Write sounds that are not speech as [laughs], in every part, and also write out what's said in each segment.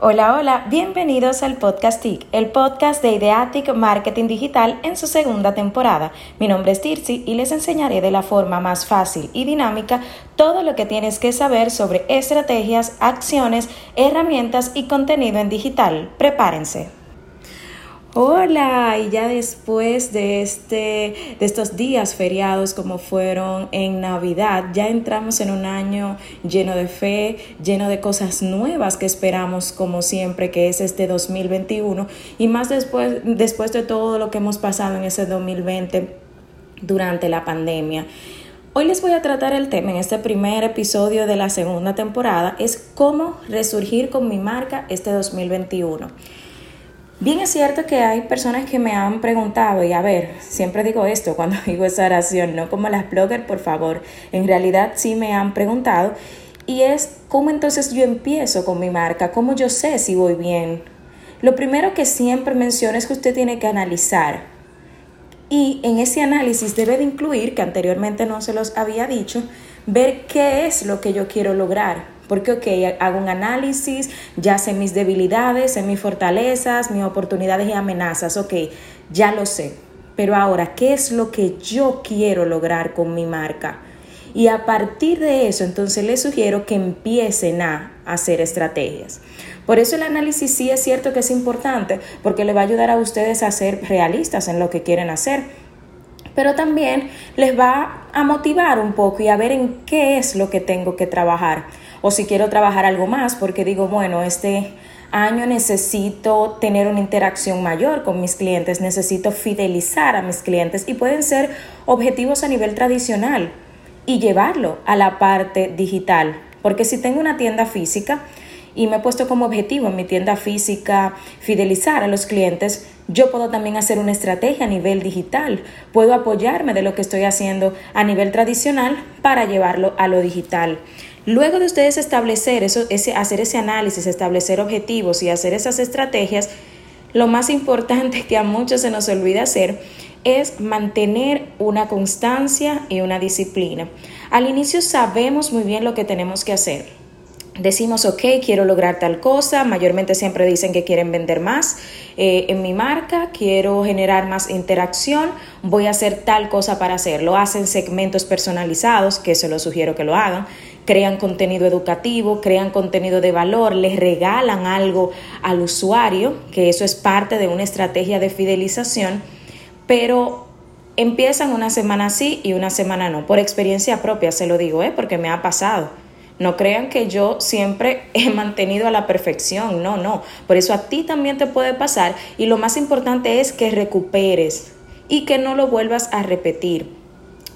Hola, hola, bienvenidos al Podcast TIC, el podcast de Ideatic Marketing Digital en su segunda temporada. Mi nombre es Tirsi y les enseñaré de la forma más fácil y dinámica todo lo que tienes que saber sobre estrategias, acciones, herramientas y contenido en digital. Prepárense. Hola, y ya después de, este, de estos días feriados como fueron en Navidad, ya entramos en un año lleno de fe, lleno de cosas nuevas que esperamos como siempre, que es este 2021, y más después, después de todo lo que hemos pasado en ese 2020 durante la pandemia. Hoy les voy a tratar el tema en este primer episodio de la segunda temporada, es cómo resurgir con mi marca este 2021. Bien es cierto que hay personas que me han preguntado, y a ver, siempre digo esto cuando [laughs] digo esa oración, no como las bloggers, por favor, en realidad sí me han preguntado, y es cómo entonces yo empiezo con mi marca, cómo yo sé si voy bien. Lo primero que siempre menciono es que usted tiene que analizar, y en ese análisis debe de incluir, que anteriormente no se los había dicho, ver qué es lo que yo quiero lograr. Porque, ok, hago un análisis, ya sé mis debilidades, sé mis fortalezas, mis oportunidades y amenazas, ok, ya lo sé. Pero ahora, ¿qué es lo que yo quiero lograr con mi marca? Y a partir de eso, entonces les sugiero que empiecen a hacer estrategias. Por eso el análisis sí es cierto que es importante, porque le va a ayudar a ustedes a ser realistas en lo que quieren hacer pero también les va a motivar un poco y a ver en qué es lo que tengo que trabajar o si quiero trabajar algo más porque digo, bueno, este año necesito tener una interacción mayor con mis clientes, necesito fidelizar a mis clientes y pueden ser objetivos a nivel tradicional y llevarlo a la parte digital, porque si tengo una tienda física, y me he puesto como objetivo en mi tienda física fidelizar a los clientes, yo puedo también hacer una estrategia a nivel digital. Puedo apoyarme de lo que estoy haciendo a nivel tradicional para llevarlo a lo digital. Luego de ustedes establecer eso, ese, hacer ese análisis, establecer objetivos y hacer esas estrategias, lo más importante que a muchos se nos olvida hacer es mantener una constancia y una disciplina. Al inicio sabemos muy bien lo que tenemos que hacer decimos, ok, quiero lograr tal cosa, mayormente siempre dicen que quieren vender más eh, en mi marca, quiero generar más interacción, voy a hacer tal cosa para hacerlo. Hacen segmentos personalizados, que se lo sugiero que lo hagan, crean contenido educativo, crean contenido de valor, les regalan algo al usuario, que eso es parte de una estrategia de fidelización, pero empiezan una semana sí y una semana no. Por experiencia propia se lo digo, ¿eh? porque me ha pasado no crean que yo siempre [laughs] he mantenido a la perfección, no, no. Por eso a ti también te puede pasar y lo más importante es que recuperes y que no lo vuelvas a repetir.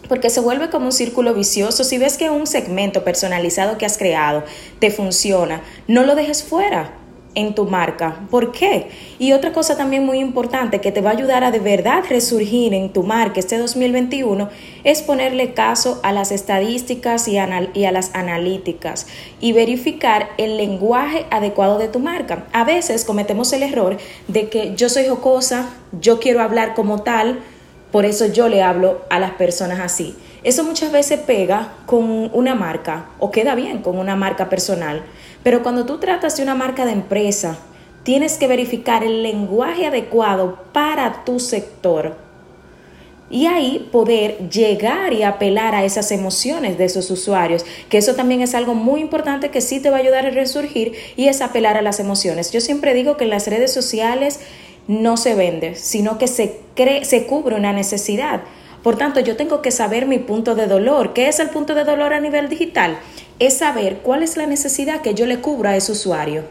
Porque se vuelve como un círculo vicioso. Si ves que un segmento personalizado que has creado te funciona, no lo dejes fuera en tu marca. ¿Por qué? Y otra cosa también muy importante que te va a ayudar a de verdad resurgir en tu marca este 2021 es ponerle caso a las estadísticas y, y, a las analíticas y verificar el lenguaje adecuado de tu marca. A veces cometemos el error de que yo soy jocosa, yo quiero hablar como tal, por eso yo le hablo a las personas así. Eso muchas veces pega con una marca o queda bien con una marca personal. Pero cuando tú tratas de una marca de empresa, tienes que verificar el lenguaje adecuado para tu sector. Y ahí poder llegar y apelar a esas emociones de esos usuarios, que eso también es algo muy importante que sí te va a ayudar a resurgir y es apelar a las emociones. Yo siempre digo que en las redes sociales no se vende, sino que se, cree, se cubre una necesidad. Por tanto, yo tengo que saber mi punto de dolor. ¿Qué es el punto de dolor a nivel digital? Es saber cuál es la necesidad que yo le cubro a ese usuario.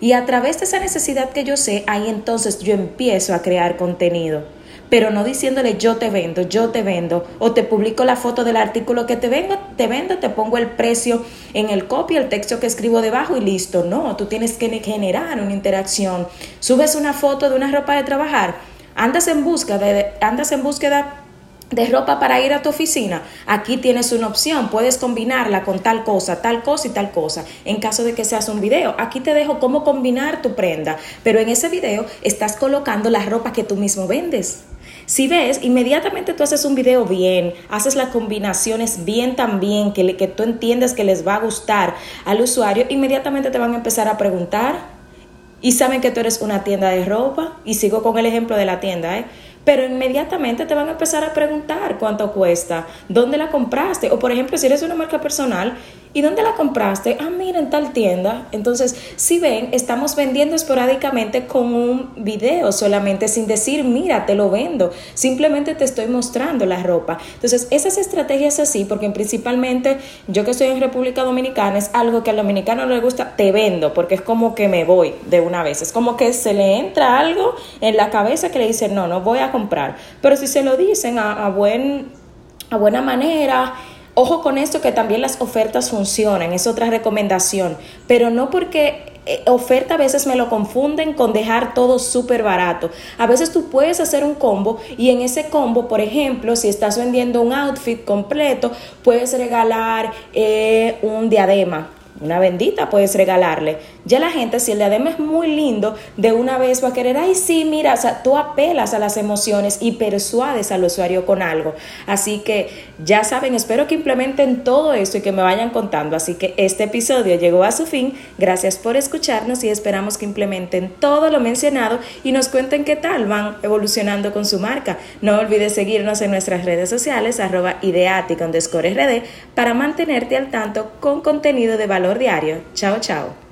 Y a través de esa necesidad que yo sé, ahí entonces yo empiezo a crear contenido. Pero no diciéndole yo te vendo, yo te vendo, o te publico la foto del artículo que te vengo, te vendo, te pongo el precio en el copy, el texto que escribo debajo y listo. No, tú tienes que generar una interacción. Subes una foto de una ropa de trabajar, andas en búsqueda, andas en búsqueda de ropa para ir a tu oficina, aquí tienes una opción, puedes combinarla con tal cosa, tal cosa y tal cosa. En caso de que seas un video, aquí te dejo cómo combinar tu prenda, pero en ese video estás colocando la ropa que tú mismo vendes. Si ves, inmediatamente tú haces un video bien, haces las combinaciones bien también, que, que tú entiendes que les va a gustar al usuario, inmediatamente te van a empezar a preguntar y saben que tú eres una tienda de ropa y sigo con el ejemplo de la tienda, ¿eh? Pero inmediatamente te van a empezar a preguntar cuánto cuesta, dónde la compraste, o por ejemplo, si eres una marca personal, ¿y dónde la compraste? Ah, mira, en tal tienda. Entonces, si ven, estamos vendiendo esporádicamente con un video solamente, sin decir, mira, te lo vendo, simplemente te estoy mostrando la ropa. Entonces, esas estrategias así, porque principalmente yo que estoy en República Dominicana, es algo que al dominicano no le gusta, te vendo, porque es como que me voy de una vez, es como que se le entra algo en la cabeza que le dice, no, no voy a comprar. Pero si se lo dicen a, buen, a buena manera, Ojo con esto que también las ofertas funcionan, es otra recomendación, pero no porque eh, oferta a veces me lo confunden con dejar todo súper barato. A veces tú puedes hacer un combo y en ese combo, por ejemplo, si estás vendiendo un outfit completo, puedes regalar eh, un diadema una bendita puedes regalarle. Ya la gente, si el diadema es muy lindo, de una vez va a querer, ay, sí, mira, o sea, tú apelas a las emociones y persuades al usuario con algo. Así que ya saben, espero que implementen todo esto y que me vayan contando. Así que este episodio llegó a su fin. Gracias por escucharnos y esperamos que implementen todo lo mencionado y nos cuenten qué tal van evolucionando con su marca. No olvides seguirnos en nuestras redes sociales, arroba ideático RD, para mantenerte al tanto con contenido de valor diario. Chao, chao.